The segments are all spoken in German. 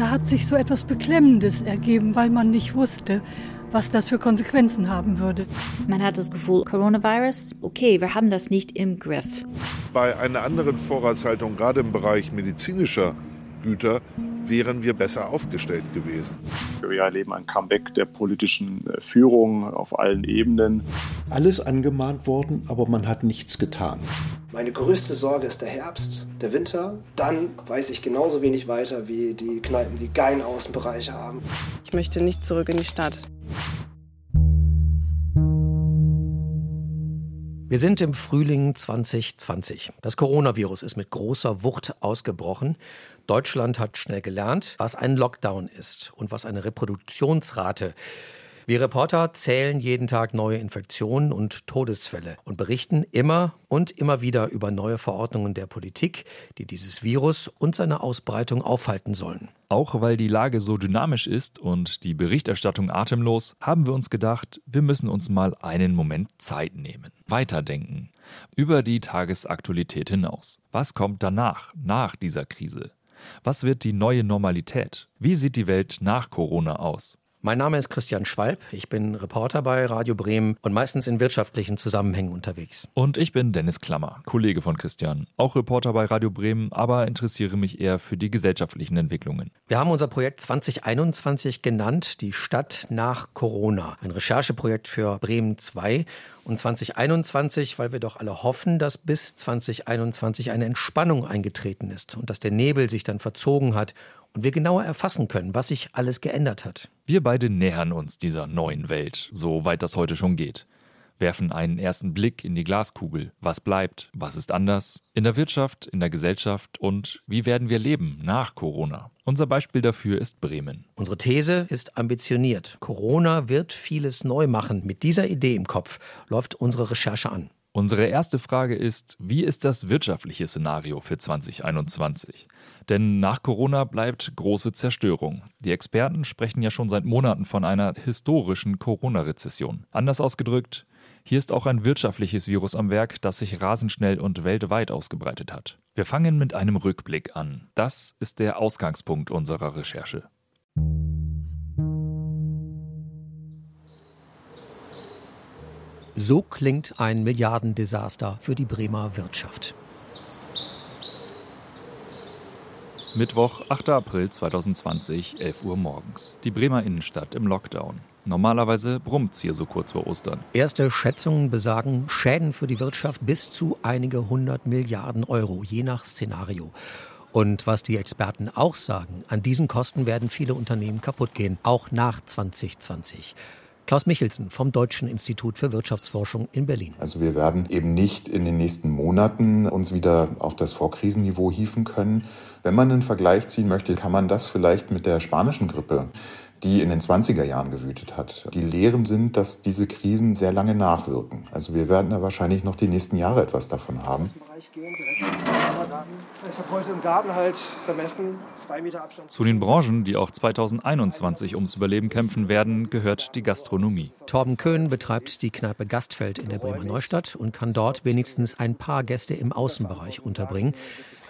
Da hat sich so etwas Beklemmendes ergeben, weil man nicht wusste, was das für Konsequenzen haben würde. Man hat das Gefühl, Coronavirus, okay, wir haben das nicht im Griff. Bei einer anderen Vorratshaltung, gerade im Bereich medizinischer Güter, wären wir besser aufgestellt gewesen. Wir erleben ein Comeback der politischen äh, Führung auf allen Ebenen. Alles angemahnt worden, aber man hat nichts getan. Meine größte Sorge ist der Herbst, der Winter. Dann weiß ich genauso wenig weiter wie die Kneipen, die geilen Außenbereiche haben. Ich möchte nicht zurück in die Stadt. Wir sind im Frühling 2020. Das Coronavirus ist mit großer Wucht ausgebrochen. Deutschland hat schnell gelernt, was ein Lockdown ist und was eine Reproduktionsrate wir Reporter zählen jeden Tag neue Infektionen und Todesfälle und berichten immer und immer wieder über neue Verordnungen der Politik, die dieses Virus und seine Ausbreitung aufhalten sollen. Auch weil die Lage so dynamisch ist und die Berichterstattung atemlos, haben wir uns gedacht, wir müssen uns mal einen Moment Zeit nehmen, weiterdenken, über die Tagesaktualität hinaus. Was kommt danach, nach dieser Krise? Was wird die neue Normalität? Wie sieht die Welt nach Corona aus? Mein Name ist Christian Schwalb. Ich bin Reporter bei Radio Bremen und meistens in wirtschaftlichen Zusammenhängen unterwegs. Und ich bin Dennis Klammer, Kollege von Christian. Auch Reporter bei Radio Bremen, aber interessiere mich eher für die gesellschaftlichen Entwicklungen. Wir haben unser Projekt 2021 genannt, die Stadt nach Corona. Ein Rechercheprojekt für Bremen 2 und 2021, weil wir doch alle hoffen, dass bis 2021 eine Entspannung eingetreten ist und dass der Nebel sich dann verzogen hat und wir genauer erfassen können, was sich alles geändert hat. Wir beide nähern uns dieser neuen Welt, soweit das heute schon geht. Werfen einen ersten Blick in die Glaskugel. Was bleibt? Was ist anders? In der Wirtschaft, in der Gesellschaft und wie werden wir leben nach Corona? Unser Beispiel dafür ist Bremen. Unsere These ist ambitioniert. Corona wird vieles neu machen. Mit dieser Idee im Kopf läuft unsere Recherche an. Unsere erste Frage ist, wie ist das wirtschaftliche Szenario für 2021? Denn nach Corona bleibt große Zerstörung. Die Experten sprechen ja schon seit Monaten von einer historischen Corona-Rezession. Anders ausgedrückt, hier ist auch ein wirtschaftliches Virus am Werk, das sich rasend schnell und weltweit ausgebreitet hat. Wir fangen mit einem Rückblick an. Das ist der Ausgangspunkt unserer Recherche. So klingt ein Milliardendesaster für die Bremer Wirtschaft. Mittwoch, 8. April 2020, 11 Uhr morgens. Die Bremer Innenstadt im Lockdown. Normalerweise brummt's hier so kurz vor Ostern. Erste Schätzungen besagen Schäden für die Wirtschaft bis zu einige hundert Milliarden Euro, je nach Szenario. Und was die Experten auch sagen, an diesen Kosten werden viele Unternehmen kaputt gehen, auch nach 2020. Klaus Michelsen vom Deutschen Institut für Wirtschaftsforschung in Berlin. Also wir werden eben nicht in den nächsten Monaten uns wieder auf das Vorkrisenniveau hieven können. Wenn man einen Vergleich ziehen möchte, kann man das vielleicht mit der spanischen Grippe die in den 20er Jahren gewütet hat. Die Lehren sind, dass diese Krisen sehr lange nachwirken. Also wir werden da wahrscheinlich noch die nächsten Jahre etwas davon haben. Ich habe heute im Garten halt vermessen, zwei Meter Abstand. Zu den Branchen, die auch 2021 ums Überleben kämpfen werden, gehört die Gastronomie. Torben Köhn betreibt die Kneipe Gastfeld in der Bremer Neustadt und kann dort wenigstens ein paar Gäste im Außenbereich unterbringen.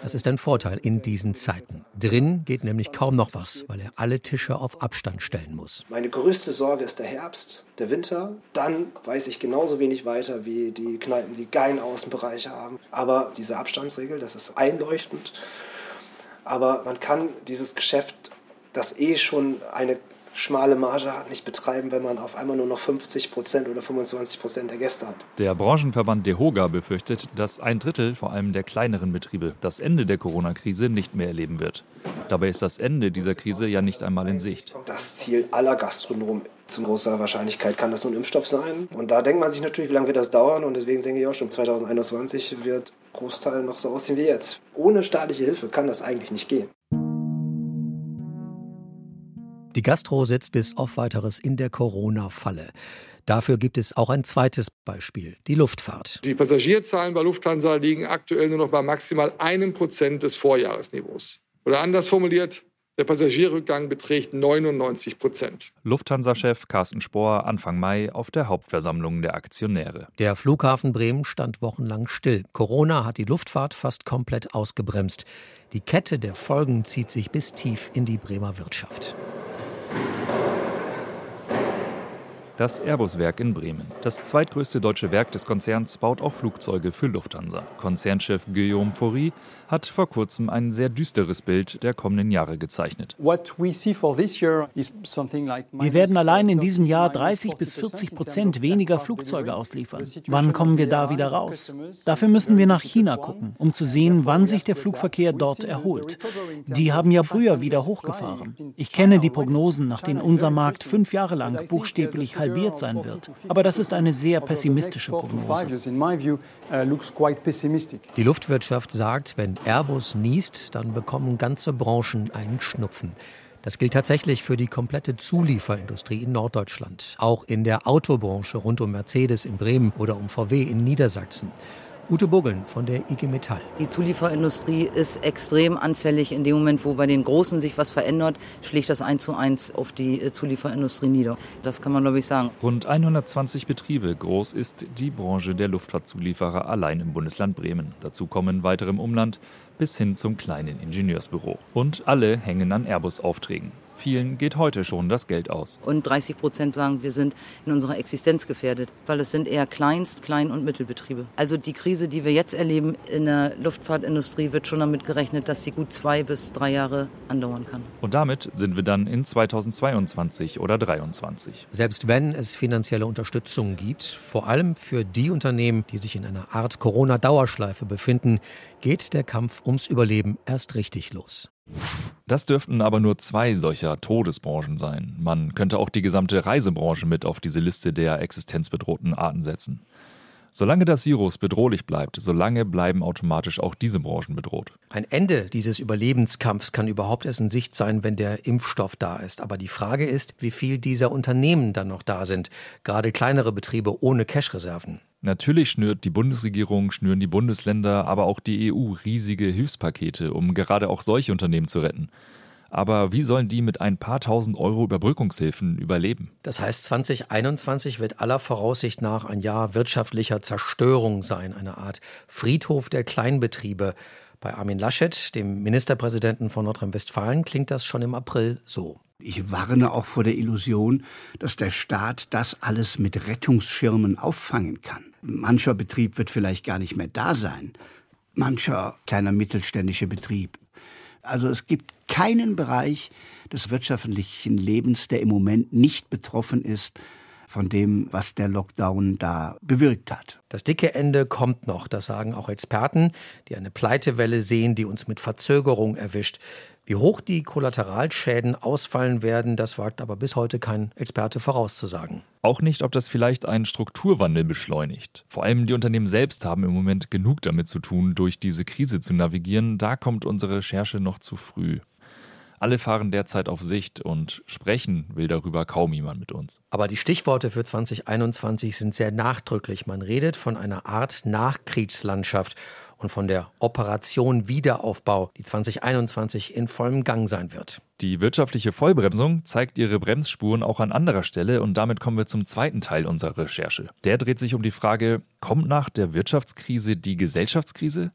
Das ist ein Vorteil in diesen Zeiten. Drin geht nämlich kaum noch was, weil er alle Tische auf Abstand stellen muss. Meine größte Sorge ist der Herbst, der Winter. Dann weiß ich genauso wenig weiter wie die Kneipen, die geilen Außenbereiche haben. Aber diese Abstandsregel, das ist einleuchtend. Aber man kann dieses Geschäft, das eh schon eine schmale Marge hat, nicht betreiben, wenn man auf einmal nur noch 50 Prozent oder 25 Prozent der Gäste hat. Der Branchenverband DEHOGA befürchtet, dass ein Drittel, vor allem der kleineren Betriebe, das Ende der Corona-Krise nicht mehr erleben wird. Dabei ist das Ende dieser Krise ja nicht einmal in Sicht. Das Ziel aller Gastronomen zu großer Wahrscheinlichkeit kann das nun Impfstoff sein. Und da denkt man sich natürlich, wie lange wird das dauern? Und deswegen denke ich auch schon, 2021 wird Großteil noch so aussehen wie jetzt. Ohne staatliche Hilfe kann das eigentlich nicht gehen. Die Gastro sitzt bis auf weiteres in der Corona-Falle. Dafür gibt es auch ein zweites Beispiel, die Luftfahrt. Die Passagierzahlen bei Lufthansa liegen aktuell nur noch bei maximal einem Prozent des Vorjahresniveaus. Oder anders formuliert, Der Passagierrückgang beträgt 99 Prozent. Lufthansa-Chef Carsten Spohr Anfang Mai auf der Hauptversammlung der Aktionäre. Der Flughafen Bremen stand wochenlang still. Corona hat die Luftfahrt fast komplett ausgebremst. Die Kette der Folgen zieht sich bis tief in die Bremer Wirtschaft. Thank you. Das Airbus-Werk in Bremen. Das zweitgrößte deutsche Werk des Konzerns baut auch Flugzeuge für Lufthansa. Konzernchef Guillaume Faury hat vor kurzem ein sehr düsteres Bild der kommenden Jahre gezeichnet. Wir werden allein in diesem Jahr 30 bis 40 Prozent weniger Flugzeuge ausliefern. Wann kommen wir da wieder raus? Dafür müssen wir nach China gucken, um zu sehen, wann sich der Flugverkehr dort erholt. Die haben ja früher wieder hochgefahren. Ich kenne die Prognosen, nach denen unser Markt fünf Jahre lang buchstäblich halbiert halbiert sein wird. Aber das ist eine sehr pessimistische Prognose. Die Luftwirtschaft sagt, wenn Airbus niest, dann bekommen ganze Branchen einen Schnupfen. Das gilt tatsächlich für die komplette Zulieferindustrie in Norddeutschland, auch in der Autobranche rund um Mercedes in Bremen oder um VW in Niedersachsen. Ute Buggeln von der IG Metall. Die Zulieferindustrie ist extrem anfällig. In dem Moment, wo bei den Großen sich was verändert, schlägt das eins zu eins auf die äh, Zulieferindustrie nieder. Das kann man, glaube ich, sagen. Rund 120 Betriebe groß ist die Branche der Luftfahrtzulieferer allein im Bundesland Bremen. Dazu kommen weitere im Umland bis hin zum kleinen Ingenieursbüro. Und alle hängen an Airbus-Aufträgen. Vielen geht heute schon das Geld aus. Und 30 Prozent sagen, wir sind in unserer Existenz gefährdet, weil es sind eher Kleinst-, Klein- und Mittelbetriebe. Also die Krise, die wir jetzt erleben in der Luftfahrtindustrie, wird schon damit gerechnet, dass sie gut zwei bis drei Jahre andauern kann. Und damit sind wir dann in 2022 oder 2023. Selbst wenn es finanzielle Unterstützung gibt, vor allem für die Unternehmen, die sich in einer Art Corona-Dauerschleife befinden, geht der Kampf ums Überleben erst richtig los. Das dürften aber nur zwei solcher Todesbranchen sein. Man könnte auch die gesamte Reisebranche mit auf diese Liste der existenzbedrohten Arten setzen. Solange das Virus bedrohlich bleibt, solange bleiben automatisch auch diese Branchen bedroht. Ein Ende dieses Überlebenskampfs kann überhaupt erst in Sicht sein, wenn der Impfstoff da ist. Aber die Frage ist, wie viel dieser Unternehmen dann noch da sind, gerade kleinere Betriebe ohne Cash-Reserven. Natürlich schnürt die Bundesregierung, schnüren die Bundesländer, aber auch die EU riesige Hilfspakete, um gerade auch solche Unternehmen zu retten. Aber wie sollen die mit ein paar tausend Euro Überbrückungshilfen überleben? Das heißt, 2021 wird aller Voraussicht nach ein Jahr wirtschaftlicher Zerstörung sein, eine Art Friedhof der Kleinbetriebe. Bei Armin Laschet, dem Ministerpräsidenten von Nordrhein-Westfalen, klingt das schon im April so. Ich warne auch vor der Illusion, dass der Staat das alles mit Rettungsschirmen auffangen kann. Mancher Betrieb wird vielleicht gar nicht mehr da sein. Mancher kleiner mittelständischer Betrieb. Also es gibt keinen Bereich des wirtschaftlichen Lebens, der im Moment nicht betroffen ist von dem, was der Lockdown da bewirkt hat. Das dicke Ende kommt noch, das sagen auch Experten, die eine Pleitewelle sehen, die uns mit Verzögerung erwischt. Wie hoch die Kollateralschäden ausfallen werden, das wagt aber bis heute kein Experte vorauszusagen. Auch nicht, ob das vielleicht einen Strukturwandel beschleunigt. Vor allem die Unternehmen selbst haben im Moment genug damit zu tun, durch diese Krise zu navigieren. Da kommt unsere Recherche noch zu früh. Alle fahren derzeit auf Sicht und sprechen will darüber kaum jemand mit uns. Aber die Stichworte für 2021 sind sehr nachdrücklich. Man redet von einer Art Nachkriegslandschaft und von der Operation Wiederaufbau, die 2021 in vollem Gang sein wird. Die wirtschaftliche Vollbremsung zeigt ihre Bremsspuren auch an anderer Stelle und damit kommen wir zum zweiten Teil unserer Recherche. Der dreht sich um die Frage, kommt nach der Wirtschaftskrise die Gesellschaftskrise?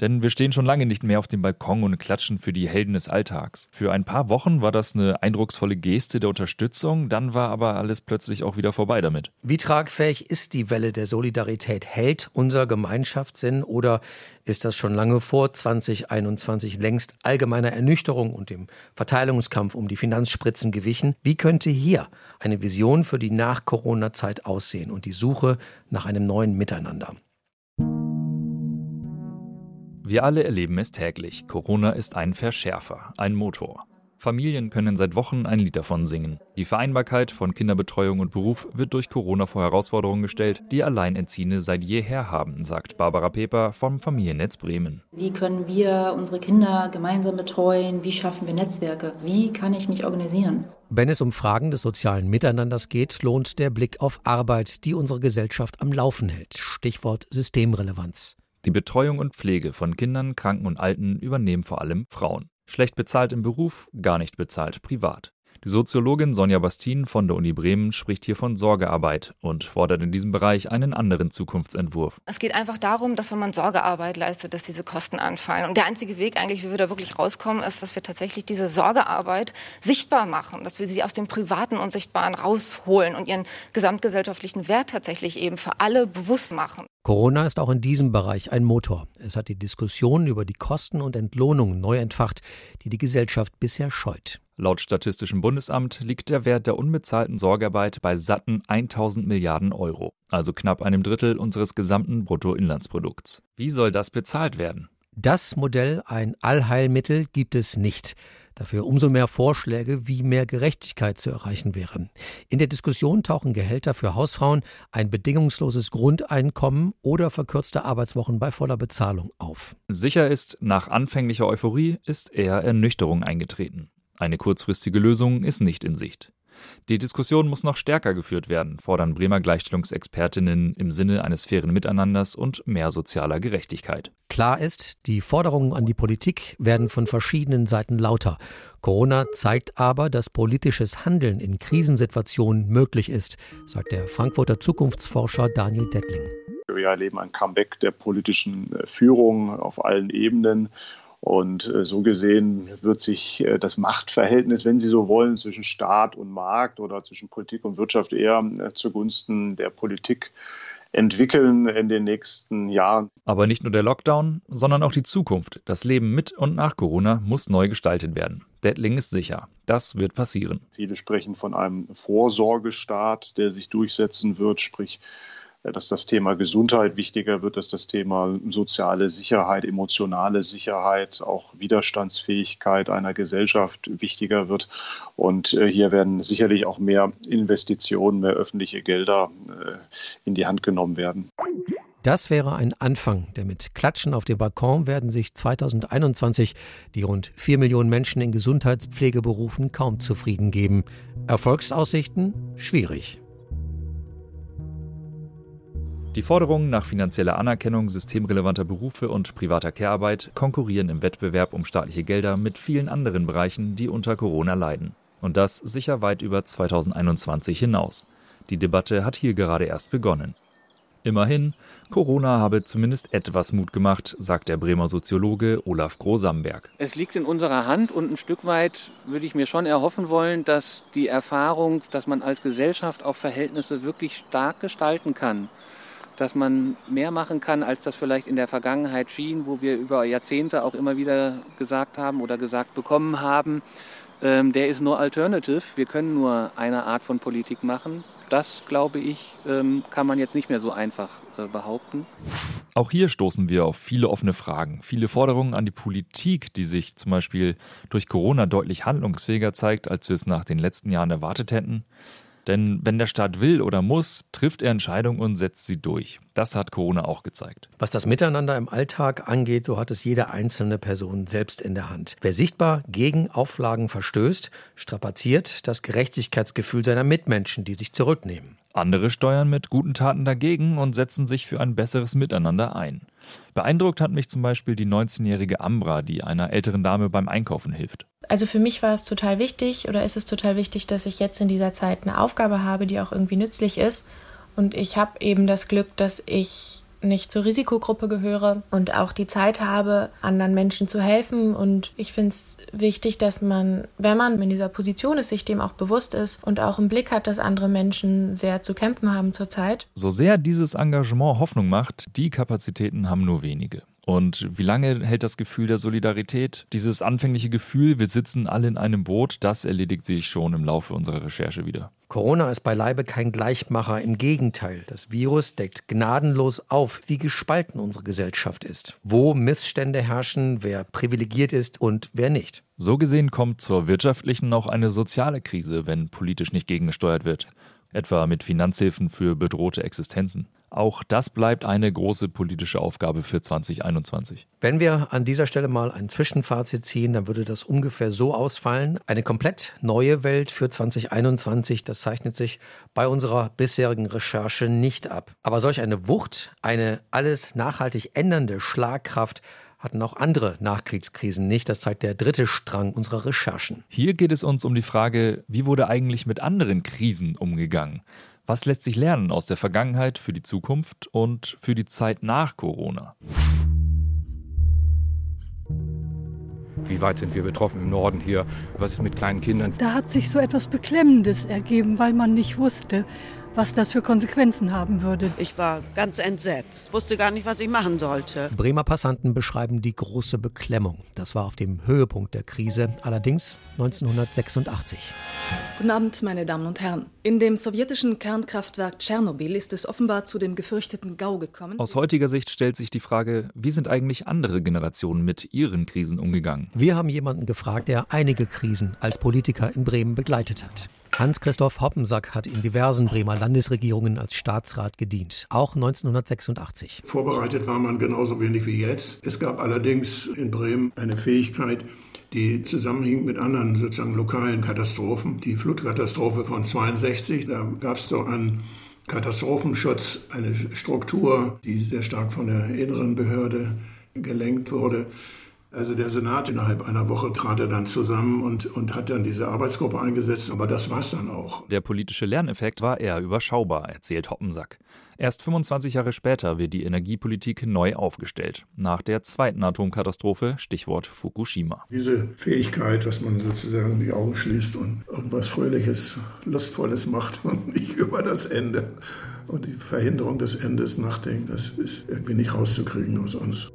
Denn wir stehen schon lange nicht mehr auf dem Balkon und klatschen für die Helden des Alltags. Für ein paar Wochen war das eine eindrucksvolle Geste der Unterstützung, dann war aber alles plötzlich auch wieder vorbei damit. Wie tragfähig ist die Welle der Solidarität? Hält unser Gemeinschaftssinn oder ist das schon lange vor 2021 längst allgemeiner Ernüchterung und dem Verteilungskampf um die Finanzspritzen gewichen? Wie könnte hier eine Vision für die Nach-Corona-Zeit aussehen und die Suche nach einem neuen Miteinander? Wir alle erleben es täglich. Corona ist ein Verschärfer, ein Motor. Familien können seit Wochen ein Lied davon singen. Die Vereinbarkeit von Kinderbetreuung und Beruf wird durch Corona vor Herausforderungen gestellt, die Alleinerziehende seit jeher haben, sagt Barbara Peper vom Familiennetz Bremen. Wie können wir unsere Kinder gemeinsam betreuen? Wie schaffen wir Netzwerke? Wie kann ich mich organisieren? Wenn es um Fragen des sozialen Miteinanders geht, lohnt der Blick auf Arbeit, die unsere Gesellschaft am Laufen hält. Stichwort Systemrelevanz. Die Betreuung und Pflege von Kindern, Kranken und Alten übernehmen vor allem Frauen. Schlecht bezahlt im Beruf, gar nicht bezahlt privat. Die Soziologin Sonja Bastin von der Uni Bremen spricht hier von Sorgearbeit und fordert in diesem Bereich einen anderen Zukunftsentwurf. Es geht einfach darum, dass wenn man Sorgearbeit leistet, dass diese Kosten anfallen. Und der einzige Weg eigentlich, wie wir da wirklich rauskommen, ist, dass wir tatsächlich diese Sorgearbeit sichtbar machen, dass wir sie aus dem Privaten und Sichtbaren rausholen und ihren gesamtgesellschaftlichen Wert tatsächlich eben für alle bewusst machen. Corona ist auch in diesem Bereich ein Motor. Es hat die Diskussion über die Kosten und Entlohnungen neu entfacht, die die Gesellschaft bisher scheut. Laut Statistischem Bundesamt liegt der Wert der unbezahlten Sorgearbeit bei satten 1000 Milliarden Euro, also knapp einem Drittel unseres gesamten Bruttoinlandsprodukts. Wie soll das bezahlt werden? Das Modell, ein Allheilmittel, gibt es nicht. Dafür umso mehr Vorschläge, wie mehr Gerechtigkeit zu erreichen wäre. In der Diskussion tauchen Gehälter für Hausfrauen, ein bedingungsloses Grundeinkommen oder verkürzte Arbeitswochen bei voller Bezahlung auf. Sicher ist, nach anfänglicher Euphorie ist eher Ernüchterung eingetreten. Eine kurzfristige Lösung ist nicht in Sicht. Die Diskussion muss noch stärker geführt werden, fordern Bremer Gleichstellungsexpertinnen im Sinne eines fairen Miteinanders und mehr sozialer Gerechtigkeit. Klar ist, die Forderungen an die Politik werden von verschiedenen Seiten lauter. Corona zeigt aber, dass politisches Handeln in Krisensituationen möglich ist, sagt der Frankfurter Zukunftsforscher Daniel Dettling. Wir erleben ein Comeback der politischen Führung auf allen Ebenen. Und äh, so gesehen wird sich äh, das Machtverhältnis, wenn Sie so wollen, zwischen Staat und Markt oder zwischen Politik und Wirtschaft eher äh, zugunsten der Politik entwickeln in den nächsten Jahren. Aber nicht nur der Lockdown, sondern auch die Zukunft, das Leben mit und nach Corona muss neu gestaltet werden. Dettling ist sicher, das wird passieren. Viele sprechen von einem Vorsorgestaat, der sich durchsetzen wird, sprich dass das Thema Gesundheit wichtiger wird, dass das Thema soziale Sicherheit, emotionale Sicherheit, auch Widerstandsfähigkeit einer Gesellschaft wichtiger wird. Und äh, hier werden sicherlich auch mehr Investitionen, mehr öffentliche Gelder äh, in die Hand genommen werden. Das wäre ein Anfang, denn mit Klatschen auf dem Balkon werden sich 2021 die rund 4 Millionen Menschen in Gesundheitspflegeberufen kaum zufrieden geben. Erfolgsaussichten schwierig. Die Forderungen nach finanzieller Anerkennung systemrelevanter Berufe und privater Care-Arbeit konkurrieren im Wettbewerb um staatliche Gelder mit vielen anderen Bereichen, die unter Corona leiden. Und das sicher weit über 2021 hinaus. Die Debatte hat hier gerade erst begonnen. Immerhin, Corona habe zumindest etwas Mut gemacht, sagt der Bremer Soziologe Olaf Grosamberg. Es liegt in unserer Hand und ein Stück weit würde ich mir schon erhoffen wollen, dass die Erfahrung, dass man als Gesellschaft auch Verhältnisse wirklich stark gestalten kann, dass man mehr machen kann, als das vielleicht in der Vergangenheit schien, wo wir über Jahrzehnte auch immer wieder gesagt haben oder gesagt bekommen haben, ähm, der ist nur Alternative. Wir können nur eine Art von Politik machen. Das, glaube ich, ähm, kann man jetzt nicht mehr so einfach äh, behaupten. Auch hier stoßen wir auf viele offene Fragen, viele Forderungen an die Politik, die sich zum Beispiel durch Corona deutlich handlungsfähiger zeigt, als wir es nach den letzten Jahren erwartet hätten. Denn wenn der Staat will oder muss, trifft er Entscheidungen und setzt sie durch. Das hat Corona auch gezeigt. Was das Miteinander im Alltag angeht, so hat es jede einzelne Person selbst in der Hand. Wer sichtbar gegen Auflagen verstößt, strapaziert das Gerechtigkeitsgefühl seiner Mitmenschen, die sich zurücknehmen. Andere steuern mit guten Taten dagegen und setzen sich für ein besseres Miteinander ein. Beeindruckt hat mich zum Beispiel die 19-jährige Ambra, die einer älteren Dame beim Einkaufen hilft. Also für mich war es total wichtig oder ist es total wichtig, dass ich jetzt in dieser Zeit eine Aufgabe habe, die auch irgendwie nützlich ist. Und ich habe eben das Glück, dass ich nicht zur Risikogruppe gehöre und auch die Zeit habe, anderen Menschen zu helfen. Und ich finde es wichtig, dass man, wenn man in dieser Position ist, sich dem auch bewusst ist und auch im Blick hat, dass andere Menschen sehr zu kämpfen haben zurzeit. So sehr dieses Engagement Hoffnung macht, die Kapazitäten haben nur wenige. Und wie lange hält das Gefühl der Solidarität? Dieses anfängliche Gefühl, wir sitzen alle in einem Boot, das erledigt sich schon im Laufe unserer Recherche wieder. Corona ist beileibe kein Gleichmacher, im Gegenteil. Das Virus deckt gnadenlos auf, wie gespalten unsere Gesellschaft ist, wo Missstände herrschen, wer privilegiert ist und wer nicht. So gesehen kommt zur wirtschaftlichen auch eine soziale Krise, wenn politisch nicht gegengesteuert wird, etwa mit Finanzhilfen für bedrohte Existenzen. Auch das bleibt eine große politische Aufgabe für 2021. Wenn wir an dieser Stelle mal ein Zwischenfazit ziehen, dann würde das ungefähr so ausfallen. Eine komplett neue Welt für 2021, das zeichnet sich bei unserer bisherigen Recherche nicht ab. Aber solch eine Wucht, eine alles nachhaltig ändernde Schlagkraft hatten auch andere Nachkriegskrisen nicht. Das zeigt der dritte Strang unserer Recherchen. Hier geht es uns um die Frage, wie wurde eigentlich mit anderen Krisen umgegangen? Was lässt sich lernen aus der Vergangenheit für die Zukunft und für die Zeit nach Corona? Wie weit sind wir betroffen im Norden hier? Was ist mit kleinen Kindern? Da hat sich so etwas Beklemmendes ergeben, weil man nicht wusste, was das für Konsequenzen haben würde. Ich war ganz entsetzt, wusste gar nicht, was ich machen sollte. Bremer Passanten beschreiben die große Beklemmung. Das war auf dem Höhepunkt der Krise, allerdings 1986. Guten Abend, meine Damen und Herren. In dem sowjetischen Kernkraftwerk Tschernobyl ist es offenbar zu dem gefürchteten Gau gekommen. Aus heutiger Sicht stellt sich die Frage, wie sind eigentlich andere Generationen mit ihren Krisen umgegangen? Wir haben jemanden gefragt, der einige Krisen als Politiker in Bremen begleitet hat. Hans-Christoph Hoppensack hat in diversen Bremer Landesregierungen als Staatsrat gedient, auch 1986. Vorbereitet war man genauso wenig wie jetzt. Es gab allerdings in Bremen eine Fähigkeit, die zusammenhing mit anderen sozusagen lokalen Katastrophen. Die Flutkatastrophe von 62, da gab es doch einen Katastrophenschutz, eine Struktur, die sehr stark von der inneren Behörde gelenkt wurde. Also der Senat innerhalb einer Woche trat er dann zusammen und, und hat dann diese Arbeitsgruppe eingesetzt, aber das war es dann auch. Der politische Lerneffekt war eher überschaubar, erzählt Hoppensack. Erst 25 Jahre später wird die Energiepolitik neu aufgestellt. Nach der zweiten Atomkatastrophe, Stichwort Fukushima. Diese Fähigkeit, dass man sozusagen die Augen schließt und irgendwas Fröhliches, Lustvolles macht und nicht über das Ende und die Verhinderung des Endes nachdenkt, das ist irgendwie nicht rauszukriegen aus uns.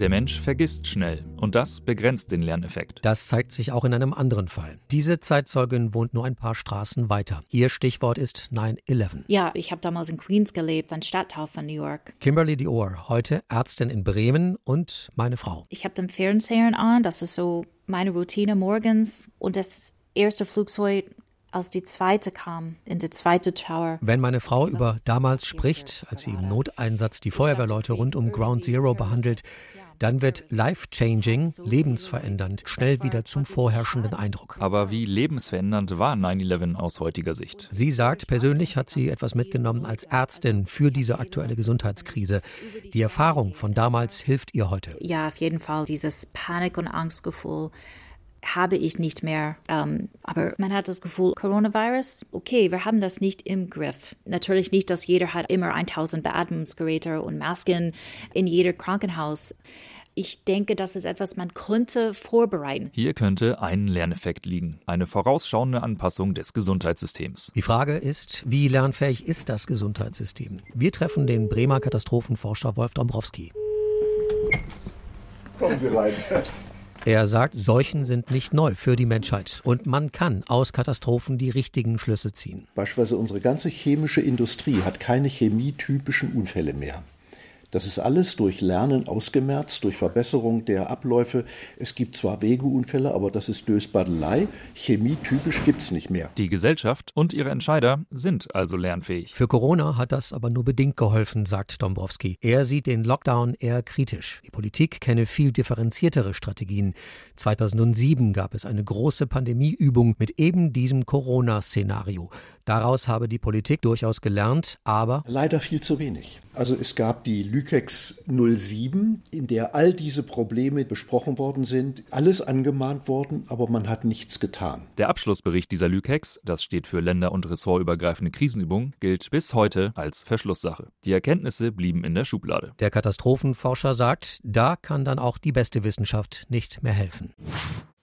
Der Mensch vergisst schnell und das begrenzt den Lerneffekt. Das zeigt sich auch in einem anderen Fall. Diese Zeitzeugin wohnt nur ein paar Straßen weiter. Ihr Stichwort ist 9-11. Ja, ich habe damals in Queens gelebt, ein Stadtteil von New York. Kimberly Dior, heute Ärztin in Bremen und meine Frau. Ich habe den Fernseher an, das ist so meine Routine morgens und das erste Flugzeug als die zweite kam, in der zweite Tower. Wenn meine Frau über damals spricht, als sie im Noteinsatz die Feuerwehrleute rund um Ground Zero behandelt, dann wird life-changing, lebensverändernd, schnell wieder zum vorherrschenden Eindruck. Aber wie lebensverändernd war 9-11 aus heutiger Sicht? Sie sagt, persönlich hat sie etwas mitgenommen als Ärztin für diese aktuelle Gesundheitskrise. Die Erfahrung von damals hilft ihr heute. Ja, auf jeden Fall dieses Panik- und Angstgefühl habe ich nicht mehr. Ähm, aber man hat das Gefühl, Coronavirus, okay, wir haben das nicht im Griff. Natürlich nicht, dass jeder hat immer 1000 Beatmungsgeräte und Masken in jedem Krankenhaus. Ich denke, das ist etwas, man könnte vorbereiten. Hier könnte ein Lerneffekt liegen, eine vorausschauende Anpassung des Gesundheitssystems. Die Frage ist, wie lernfähig ist das Gesundheitssystem? Wir treffen den Bremer Katastrophenforscher Wolf Dombrowski. Kommen Sie rein. Er sagt, Seuchen sind nicht neu für die Menschheit und man kann aus Katastrophen die richtigen Schlüsse ziehen. Beispielsweise unsere ganze chemische Industrie hat keine chemietypischen Unfälle mehr. Das ist alles durch Lernen ausgemerzt, durch Verbesserung der Abläufe. Es gibt zwar Wegeunfälle, aber das ist Dösbadelei. Chemietypisch gibt es nicht mehr. Die Gesellschaft und ihre Entscheider sind also lernfähig. Für Corona hat das aber nur bedingt geholfen, sagt Dombrowski. Er sieht den Lockdown eher kritisch. Die Politik kenne viel differenziertere Strategien. 2007 gab es eine große Pandemieübung mit eben diesem Corona-Szenario. Daraus habe die Politik durchaus gelernt, aber leider viel zu wenig. Also es gab die Lükex 07, in der all diese Probleme besprochen worden sind, alles angemahnt worden, aber man hat nichts getan. Der Abschlussbericht dieser Lükex, das steht für länder- und ressortübergreifende Krisenübung, gilt bis heute als Verschlusssache. Die Erkenntnisse blieben in der Schublade. Der Katastrophenforscher sagt, da kann dann auch die beste Wissenschaft nicht mehr helfen.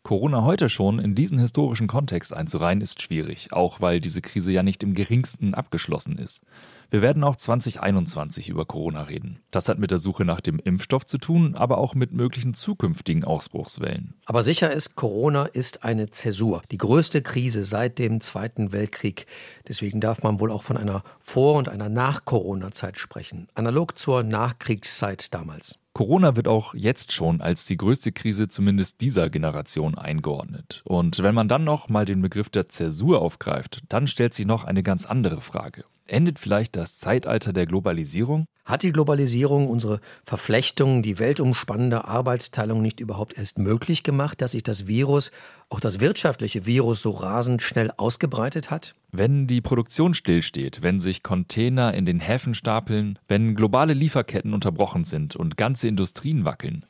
Corona heute schon in diesen historischen Kontext einzureihen, ist schwierig, auch weil diese Krise ja nicht im geringsten abgeschlossen ist. Wir werden auch 2021 über Corona reden. Das hat mit der Suche nach dem Impfstoff zu tun, aber auch mit möglichen zukünftigen Ausbruchswellen. Aber sicher ist, Corona ist eine Zäsur, die größte Krise seit dem Zweiten Weltkrieg. Deswegen darf man wohl auch von einer Vor- und einer Nach-Corona-Zeit sprechen, analog zur Nachkriegszeit damals. Corona wird auch jetzt schon als die größte Krise zumindest dieser Generation eingeordnet. Und wenn man dann noch mal den Begriff der Zäsur aufgreift, dann stellt sich noch eine ganz andere Frage. Endet vielleicht das Zeitalter der Globalisierung? Hat die Globalisierung unsere Verflechtungen, die weltumspannende Arbeitsteilung nicht überhaupt erst möglich gemacht, dass sich das Virus, auch das wirtschaftliche Virus, so rasend schnell ausgebreitet hat? Wenn die Produktion stillsteht, wenn sich Container in den Häfen stapeln, wenn globale Lieferketten unterbrochen sind und ganze Industrien wackeln,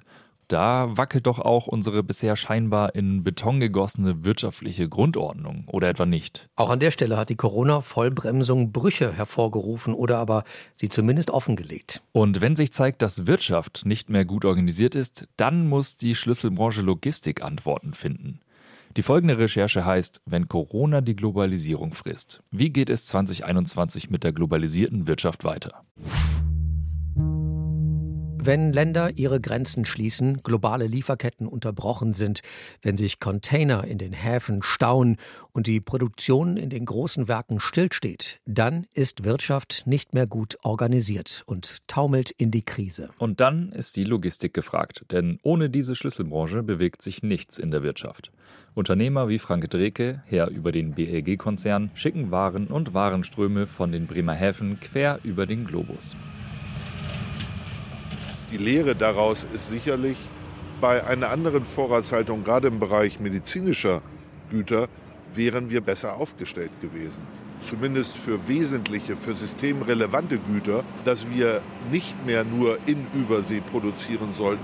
da wackelt doch auch unsere bisher scheinbar in Beton gegossene wirtschaftliche Grundordnung, oder etwa nicht? Auch an der Stelle hat die Corona-Vollbremsung Brüche hervorgerufen oder aber sie zumindest offengelegt. Und wenn sich zeigt, dass Wirtschaft nicht mehr gut organisiert ist, dann muss die Schlüsselbranche Logistik Antworten finden. Die folgende Recherche heißt, wenn Corona die Globalisierung frisst. Wie geht es 2021 mit der globalisierten Wirtschaft weiter? Wenn Länder ihre Grenzen schließen, globale Lieferketten unterbrochen sind, wenn sich Container in den Häfen stauen und die Produktion in den großen Werken stillsteht, dann ist Wirtschaft nicht mehr gut organisiert und taumelt in die Krise. Und dann ist die Logistik gefragt, denn ohne diese Schlüsselbranche bewegt sich nichts in der Wirtschaft. Unternehmer wie Frank Dreke, Herr über den BLG-Konzern, schicken Waren und Warenströme von den Bremer Häfen quer über den Globus. Die Lehre daraus ist sicherlich, bei einer anderen Vorratshaltung, gerade im Bereich medizinischer Güter, wären wir besser aufgestellt gewesen. Zumindest für wesentliche, für systemrelevante Güter, dass wir nicht mehr nur in Übersee produzieren sollten,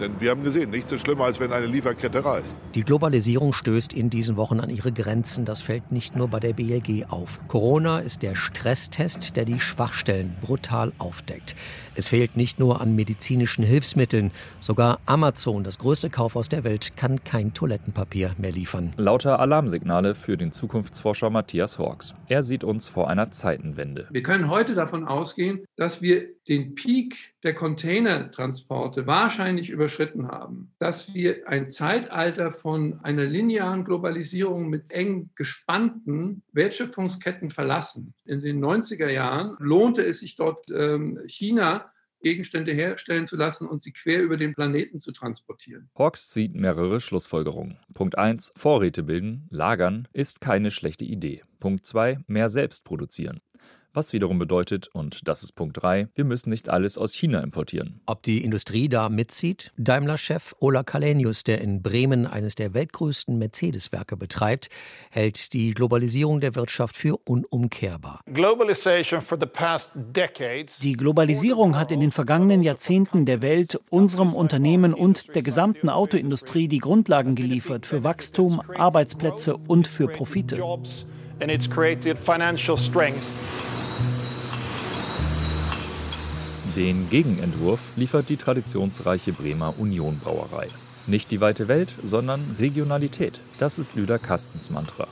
denn wir haben gesehen, nichts ist schlimmer, als wenn eine Lieferkette reißt. Die Globalisierung stößt in diesen Wochen an ihre Grenzen. Das fällt nicht nur bei der BLG auf. Corona ist der Stresstest, der die Schwachstellen brutal aufdeckt. Es fehlt nicht nur an medizinischen Hilfsmitteln. Sogar Amazon, das größte Kaufhaus der Welt, kann kein Toilettenpapier mehr liefern. Lauter Alarmsignale für den Zukunftsforscher Matthias Hawks. Er sieht uns vor einer Zeitenwende. Wir können heute davon ausgehen, dass wir den Peak der Containertransporte wahrscheinlich überschritten haben, dass wir ein Zeitalter von einer linearen Globalisierung mit eng gespannten Wertschöpfungsketten verlassen. In den 90er Jahren lohnte es sich dort ähm, China Gegenstände herstellen zu lassen und sie quer über den Planeten zu transportieren. Hawks zieht mehrere Schlussfolgerungen. Punkt 1. Vorräte bilden, lagern ist keine schlechte Idee. Punkt 2. Mehr selbst produzieren. Was wiederum bedeutet, und das ist Punkt 3, wir müssen nicht alles aus China importieren. Ob die Industrie da mitzieht? Daimler-Chef Ola Kalenius, der in Bremen eines der weltgrößten Mercedes-Werke betreibt, hält die Globalisierung der Wirtschaft für unumkehrbar. Die Globalisierung hat in den vergangenen Jahrzehnten der Welt, unserem Unternehmen und der gesamten Autoindustrie die Grundlagen geliefert für Wachstum, Arbeitsplätze und für Profite. Den Gegenentwurf liefert die traditionsreiche Bremer Union Brauerei. Nicht die weite Welt, sondern Regionalität. Das ist Lüder Kastens Mantra.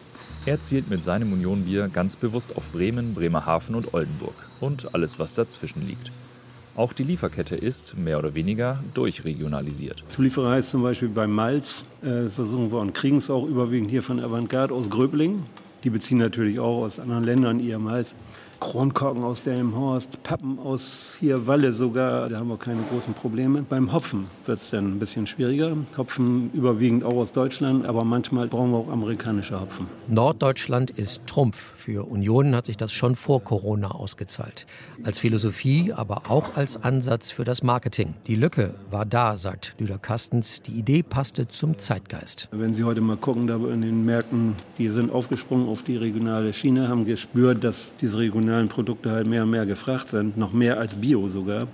Er zielt mit seinem Unionbier ganz bewusst auf Bremen, Bremerhaven und Oldenburg und alles, was dazwischen liegt. Auch die Lieferkette ist, mehr oder weniger, durchregionalisiert. Zulieferer heißt zum Beispiel bei Malz, äh, das versuchen wir und kriegen es auch überwiegend hier von Avantgarde aus Gröbling. Die beziehen natürlich auch aus anderen Ländern ihr Malz. Kronkorken aus Delmenhorst, Pappen aus hier Walle sogar, da haben wir keine großen Probleme. Beim Hopfen wird es dann ein bisschen schwieriger. Hopfen überwiegend auch aus Deutschland, aber manchmal brauchen wir auch amerikanische Hopfen. Norddeutschland ist Trumpf. Für Unionen hat sich das schon vor Corona ausgezahlt. Als Philosophie, aber auch als Ansatz für das Marketing. Die Lücke war da, sagt Lüder Kastens. Die Idee passte zum Zeitgeist. Wenn Sie heute mal gucken, da in den Märkten, die sind aufgesprungen auf die regionale Schiene, haben gespürt, dass diese regionale regionalen Produkte halt mehr und mehr gefragt sind, noch mehr als Bio sogar.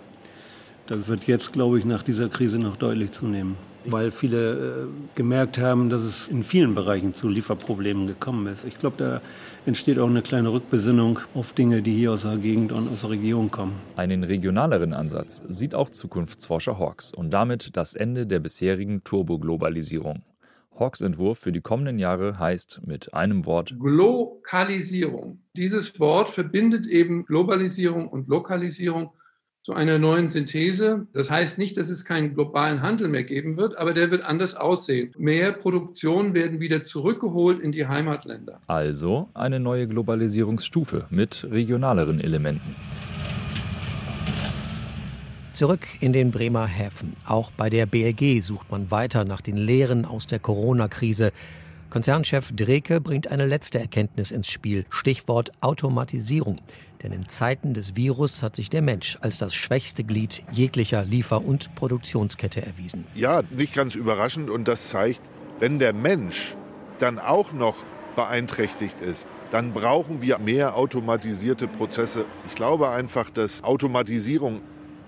Das wird jetzt, glaube ich, nach dieser Krise noch deutlich zunehmen. Weil viele äh, gemerkt haben, dass es in vielen Bereichen zu Lieferproblemen gekommen ist. Ich glaube, da entsteht auch eine kleine Rückbesinnung auf Dinge, die hier aus der Gegend und aus der Region kommen. Einen regionaleren Ansatz sieht auch Zukunftsforscher Hawks und damit das Ende der bisherigen Turboglobalisierung. Hawks Entwurf für die kommenden Jahre heißt mit einem Wort Glokalisierung. Dieses Wort verbindet eben Globalisierung und Lokalisierung zu einer neuen Synthese. Das heißt nicht, dass es keinen globalen Handel mehr geben wird, aber der wird anders aussehen. Mehr Produktionen werden wieder zurückgeholt in die Heimatländer. Also eine neue Globalisierungsstufe mit regionaleren Elementen. Zurück in den Bremer Häfen. Auch bei der BLG sucht man weiter nach den Lehren aus der Corona-Krise. Konzernchef Dreke bringt eine letzte Erkenntnis ins Spiel, Stichwort Automatisierung. Denn in Zeiten des Virus hat sich der Mensch als das schwächste Glied jeglicher Liefer- und Produktionskette erwiesen. Ja, nicht ganz überraschend und das zeigt, wenn der Mensch dann auch noch beeinträchtigt ist, dann brauchen wir mehr automatisierte Prozesse. Ich glaube einfach, dass Automatisierung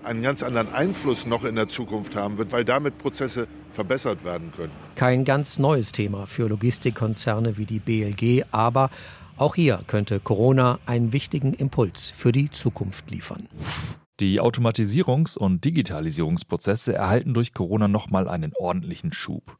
einen ganz anderen Einfluss noch in der Zukunft haben wird, weil damit Prozesse verbessert werden können. Kein ganz neues Thema für Logistikkonzerne wie die BLG, aber auch hier könnte Corona einen wichtigen Impuls für die Zukunft liefern. Die Automatisierungs- und Digitalisierungsprozesse erhalten durch Corona nochmal einen ordentlichen Schub.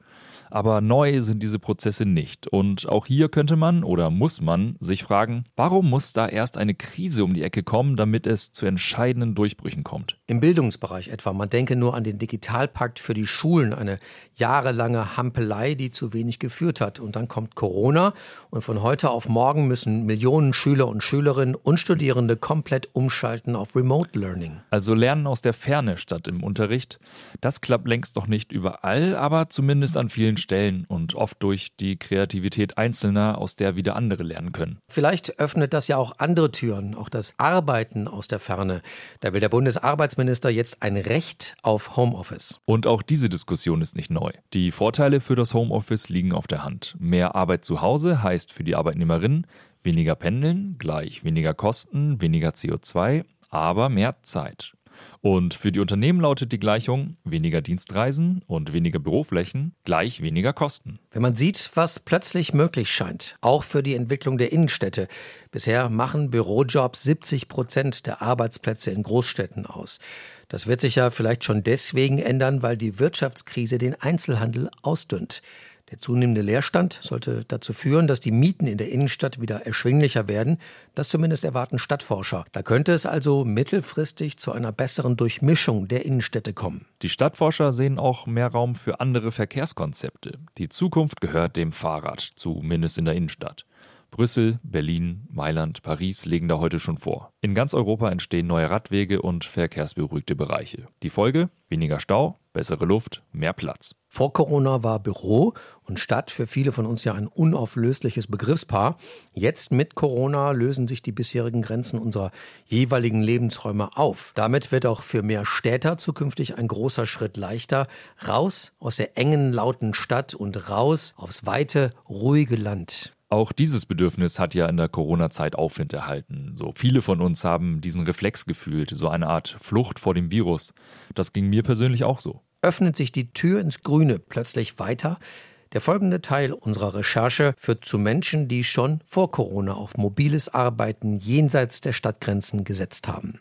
Aber neu sind diese Prozesse nicht. Und auch hier könnte man oder muss man sich fragen, warum muss da erst eine Krise um die Ecke kommen, damit es zu entscheidenden Durchbrüchen kommt? Im Bildungsbereich etwa. Man denke nur an den Digitalpakt für die Schulen, eine jahrelange Hampelei, die zu wenig geführt hat. Und dann kommt Corona und von heute auf morgen müssen Millionen Schüler und Schülerinnen und Studierende komplett umschalten auf Remote Learning. Also Lernen aus der Ferne statt im Unterricht. Das klappt längst noch nicht überall, aber zumindest an vielen Stellen und oft durch die Kreativität Einzelner, aus der wieder andere lernen können. Vielleicht öffnet das ja auch andere Türen, auch das Arbeiten aus der Ferne. Da will der Bundesarbeitsminister jetzt ein Recht auf Homeoffice. Und auch diese Diskussion ist nicht neu. Die Vorteile für das Homeoffice liegen auf der Hand. Mehr Arbeit zu Hause heißt für die Arbeitnehmerin weniger Pendeln, gleich weniger Kosten, weniger CO2, aber mehr Zeit. Und für die Unternehmen lautet die Gleichung weniger Dienstreisen und weniger Büroflächen gleich weniger Kosten. Wenn man sieht, was plötzlich möglich scheint, auch für die Entwicklung der Innenstädte. Bisher machen Bürojobs 70 Prozent der Arbeitsplätze in Großstädten aus. Das wird sich ja vielleicht schon deswegen ändern, weil die Wirtschaftskrise den Einzelhandel ausdünnt. Der zunehmende Leerstand sollte dazu führen, dass die Mieten in der Innenstadt wieder erschwinglicher werden. Das zumindest erwarten Stadtforscher. Da könnte es also mittelfristig zu einer besseren Durchmischung der Innenstädte kommen. Die Stadtforscher sehen auch mehr Raum für andere Verkehrskonzepte. Die Zukunft gehört dem Fahrrad, zumindest in der Innenstadt. Brüssel, Berlin, Mailand, Paris legen da heute schon vor. In ganz Europa entstehen neue Radwege und verkehrsberuhigte Bereiche. Die Folge? Weniger Stau, bessere Luft, mehr Platz. Vor Corona war Büro und Stadt für viele von uns ja ein unauflösliches Begriffspaar. Jetzt mit Corona lösen sich die bisherigen Grenzen unserer jeweiligen Lebensräume auf. Damit wird auch für mehr Städter zukünftig ein großer Schritt leichter. Raus aus der engen, lauten Stadt und raus aufs weite, ruhige Land. Auch dieses Bedürfnis hat ja in der Corona-Zeit Aufwind erhalten. So viele von uns haben diesen Reflex gefühlt, so eine Art Flucht vor dem Virus. Das ging mir persönlich auch so. Öffnet sich die Tür ins Grüne plötzlich weiter? Der folgende Teil unserer Recherche führt zu Menschen, die schon vor Corona auf mobiles Arbeiten jenseits der Stadtgrenzen gesetzt haben.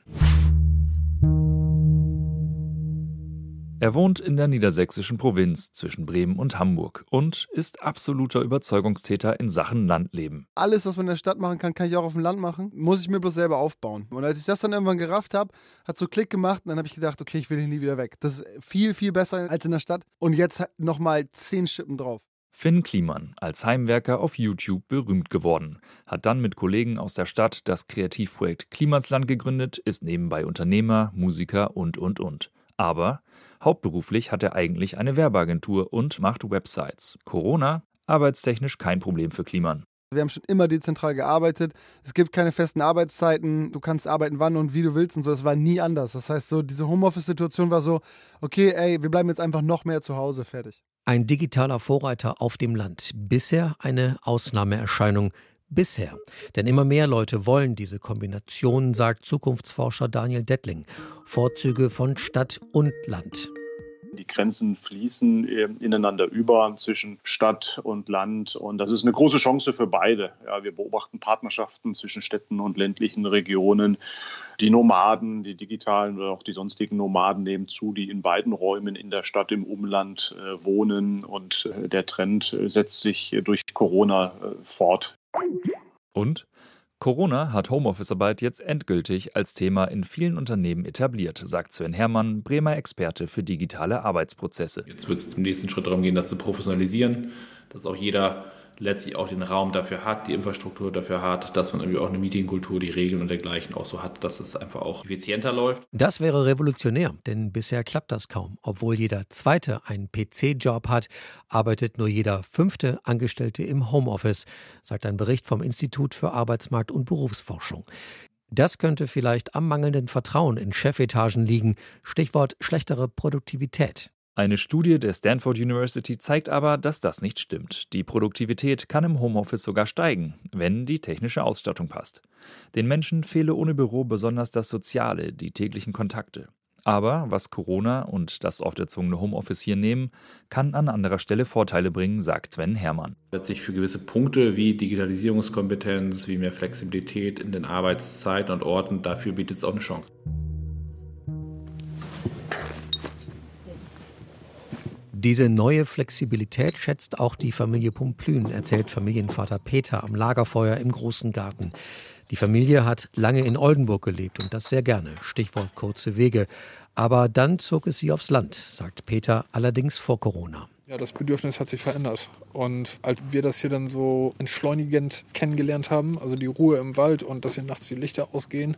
Er wohnt in der niedersächsischen Provinz zwischen Bremen und Hamburg und ist absoluter Überzeugungstäter in Sachen Landleben. Alles, was man in der Stadt machen kann, kann ich auch auf dem Land machen. Muss ich mir bloß selber aufbauen. Und als ich das dann irgendwann gerafft habe, hat so Klick gemacht und dann habe ich gedacht, okay, ich will hier nie wieder weg. Das ist viel, viel besser als in der Stadt. Und jetzt nochmal zehn Schippen drauf. Finn Kliman, als Heimwerker auf YouTube berühmt geworden, hat dann mit Kollegen aus der Stadt das Kreativprojekt Klimansland gegründet, ist nebenbei Unternehmer, Musiker und, und, und. Aber hauptberuflich hat er eigentlich eine Werbeagentur und macht Websites. Corona, arbeitstechnisch kein Problem für Kliman. Wir haben schon immer dezentral gearbeitet. Es gibt keine festen Arbeitszeiten. Du kannst arbeiten, wann und wie du willst und so. Es war nie anders. Das heißt, so diese Homeoffice-Situation war so, okay, ey, wir bleiben jetzt einfach noch mehr zu Hause, fertig. Ein digitaler Vorreiter auf dem Land. Bisher eine Ausnahmeerscheinung. Bisher. Denn immer mehr Leute wollen diese Kombination, sagt Zukunftsforscher Daniel Dettling. Vorzüge von Stadt und Land. Die Grenzen fließen ineinander über zwischen Stadt und Land. Und das ist eine große Chance für beide. Ja, wir beobachten Partnerschaften zwischen Städten und ländlichen Regionen. Die Nomaden, die digitalen oder auch die sonstigen Nomaden nehmen zu, die in beiden Räumen in der Stadt, im Umland äh, wohnen. Und äh, der Trend äh, setzt sich durch Corona äh, fort. Und Corona hat Homeoffice-Arbeit jetzt endgültig als Thema in vielen Unternehmen etabliert, sagt Sven Herrmann, Bremer Experte für digitale Arbeitsprozesse. Jetzt wird es im nächsten Schritt darum gehen, das zu professionalisieren, dass auch jeder letztlich auch den Raum dafür hat, die Infrastruktur dafür hat, dass man irgendwie auch eine Meetingkultur, die Regeln und dergleichen auch so hat, dass es einfach auch effizienter läuft. Das wäre revolutionär, denn bisher klappt das kaum. Obwohl jeder Zweite einen PC-Job hat, arbeitet nur jeder fünfte Angestellte im Homeoffice, sagt ein Bericht vom Institut für Arbeitsmarkt und Berufsforschung. Das könnte vielleicht am mangelnden Vertrauen in Chefetagen liegen. Stichwort schlechtere Produktivität. Eine Studie der Stanford University zeigt aber, dass das nicht stimmt. Die Produktivität kann im Homeoffice sogar steigen, wenn die technische Ausstattung passt. Den Menschen fehle ohne Büro besonders das Soziale, die täglichen Kontakte. Aber was Corona und das oft erzwungene Homeoffice hier nehmen, kann an anderer Stelle Vorteile bringen, sagt Sven Hermann. Letztlich für gewisse Punkte wie Digitalisierungskompetenz, wie mehr Flexibilität in den Arbeitszeiten und Orten, dafür bietet es auch eine Chance. Diese neue Flexibilität schätzt auch die Familie Pumplün, erzählt Familienvater Peter am Lagerfeuer im großen Garten. Die Familie hat lange in Oldenburg gelebt und das sehr gerne. Stichwort kurze Wege. Aber dann zog es sie aufs Land, sagt Peter, allerdings vor Corona. Ja, das Bedürfnis hat sich verändert. Und als wir das hier dann so entschleunigend kennengelernt haben, also die Ruhe im Wald und dass hier nachts die Lichter ausgehen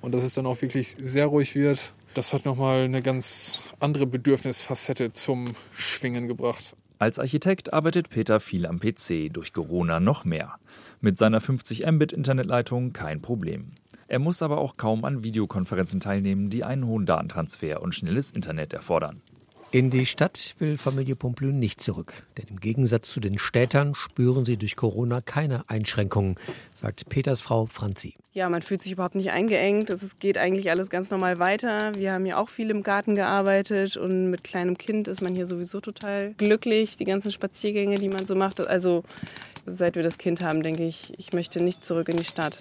und dass es dann auch wirklich sehr ruhig wird, das hat nochmal eine ganz andere Bedürfnisfacette zum Schwingen gebracht. Als Architekt arbeitet Peter viel am PC, durch Corona noch mehr. Mit seiner 50 Mbit Internetleitung kein Problem. Er muss aber auch kaum an Videokonferenzen teilnehmen, die einen hohen Datentransfer und schnelles Internet erfordern. In die Stadt will Familie Pomplün nicht zurück, denn im Gegensatz zu den Städtern spüren sie durch Corona keine Einschränkungen, sagt Peters Frau Franzi. Ja, man fühlt sich überhaupt nicht eingeengt. Es geht eigentlich alles ganz normal weiter. Wir haben ja auch viel im Garten gearbeitet und mit kleinem Kind ist man hier sowieso total glücklich. Die ganzen Spaziergänge, die man so macht. Also seit wir das Kind haben, denke ich, ich möchte nicht zurück in die Stadt.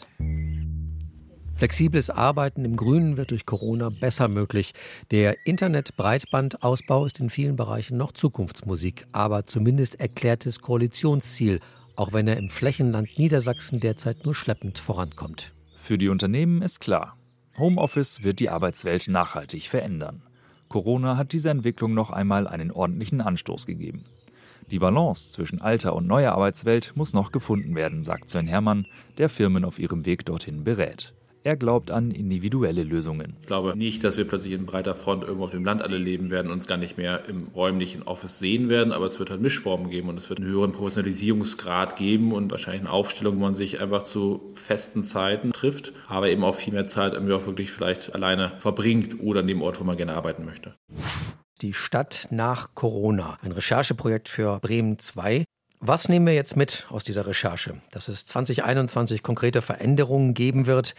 Flexibles Arbeiten im Grünen wird durch Corona besser möglich. Der Internet-Breitbandausbau ist in vielen Bereichen noch Zukunftsmusik, aber zumindest erklärtes Koalitionsziel, auch wenn er im Flächenland Niedersachsen derzeit nur schleppend vorankommt. Für die Unternehmen ist klar, Homeoffice wird die Arbeitswelt nachhaltig verändern. Corona hat dieser Entwicklung noch einmal einen ordentlichen Anstoß gegeben. Die Balance zwischen alter und neuer Arbeitswelt muss noch gefunden werden, sagt Sven Hermann, der Firmen auf ihrem Weg dorthin berät. Er glaubt an individuelle Lösungen. Ich glaube nicht, dass wir plötzlich in breiter Front irgendwo auf dem Land alle leben werden und uns gar nicht mehr im räumlichen Office sehen werden, aber es wird halt Mischformen geben und es wird einen höheren Professionalisierungsgrad geben und wahrscheinlich eine Aufstellung, wo man sich einfach zu festen Zeiten trifft, aber eben auch viel mehr Zeit irgendwie auch wirklich vielleicht alleine verbringt oder an dem Ort, wo man gerne arbeiten möchte. Die Stadt nach Corona, ein Rechercheprojekt für Bremen 2. Was nehmen wir jetzt mit aus dieser Recherche? Dass es 2021 konkrete Veränderungen geben wird.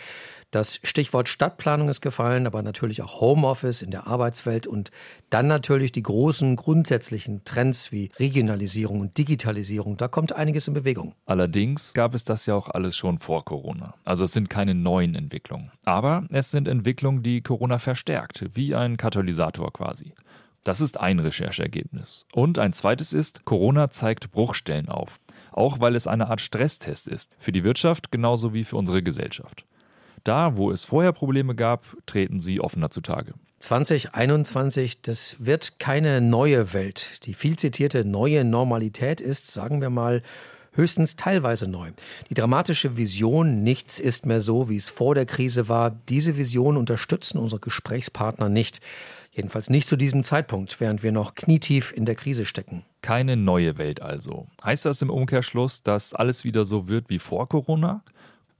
Das Stichwort Stadtplanung ist gefallen, aber natürlich auch Homeoffice in der Arbeitswelt und dann natürlich die großen grundsätzlichen Trends wie Regionalisierung und Digitalisierung. Da kommt einiges in Bewegung. Allerdings gab es das ja auch alles schon vor Corona. Also es sind keine neuen Entwicklungen. Aber es sind Entwicklungen, die Corona verstärkt, wie ein Katalysator quasi. Das ist ein Recherchergebnis. Und ein zweites ist, Corona zeigt Bruchstellen auf. Auch weil es eine Art Stresstest ist. Für die Wirtschaft genauso wie für unsere Gesellschaft. Da, wo es vorher Probleme gab, treten sie offener zutage. 2021, das wird keine neue Welt. Die viel zitierte neue Normalität ist, sagen wir mal, höchstens teilweise neu. Die dramatische Vision, nichts ist mehr so, wie es vor der Krise war, diese Vision unterstützen unsere Gesprächspartner nicht. Jedenfalls nicht zu diesem Zeitpunkt, während wir noch knietief in der Krise stecken. Keine neue Welt also. Heißt das im Umkehrschluss, dass alles wieder so wird wie vor Corona?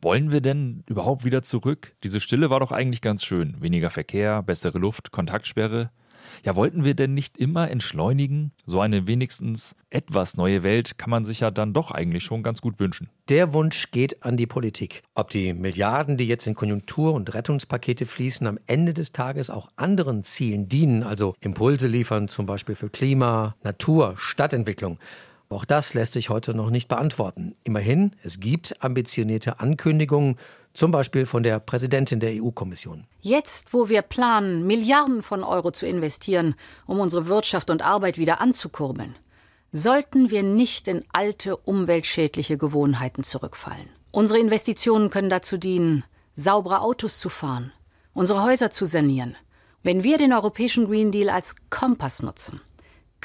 Wollen wir denn überhaupt wieder zurück? Diese Stille war doch eigentlich ganz schön. Weniger Verkehr, bessere Luft, Kontaktsperre. Ja, wollten wir denn nicht immer entschleunigen? So eine wenigstens etwas neue Welt kann man sich ja dann doch eigentlich schon ganz gut wünschen. Der Wunsch geht an die Politik. Ob die Milliarden, die jetzt in Konjunktur- und Rettungspakete fließen, am Ende des Tages auch anderen Zielen dienen, also Impulse liefern, zum Beispiel für Klima, Natur, Stadtentwicklung. Auch das lässt sich heute noch nicht beantworten. Immerhin, es gibt ambitionierte Ankündigungen, zum Beispiel von der Präsidentin der EU-Kommission. Jetzt, wo wir planen, Milliarden von Euro zu investieren, um unsere Wirtschaft und Arbeit wieder anzukurbeln, sollten wir nicht in alte umweltschädliche Gewohnheiten zurückfallen. Unsere Investitionen können dazu dienen, saubere Autos zu fahren, unsere Häuser zu sanieren. Wenn wir den europäischen Green Deal als Kompass nutzen,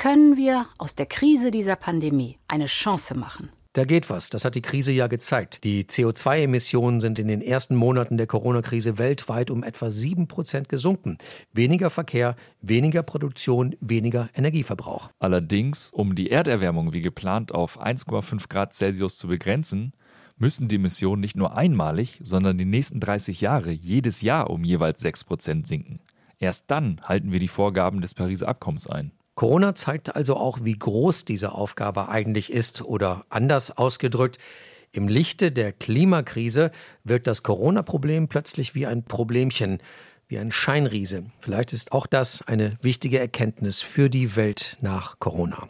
können wir aus der Krise dieser Pandemie eine Chance machen. Da geht was, das hat die Krise ja gezeigt. Die CO2-Emissionen sind in den ersten Monaten der Corona-Krise weltweit um etwa 7 Prozent gesunken. Weniger Verkehr, weniger Produktion, weniger Energieverbrauch. Allerdings, um die Erderwärmung wie geplant auf 1,5 Grad Celsius zu begrenzen, müssen die Emissionen nicht nur einmalig, sondern die nächsten 30 Jahre jedes Jahr um jeweils 6 Prozent sinken. Erst dann halten wir die Vorgaben des Pariser Abkommens ein. Corona zeigt also auch, wie groß diese Aufgabe eigentlich ist oder anders ausgedrückt, im Lichte der Klimakrise wird das Corona-Problem plötzlich wie ein Problemchen, wie ein Scheinriese. Vielleicht ist auch das eine wichtige Erkenntnis für die Welt nach Corona.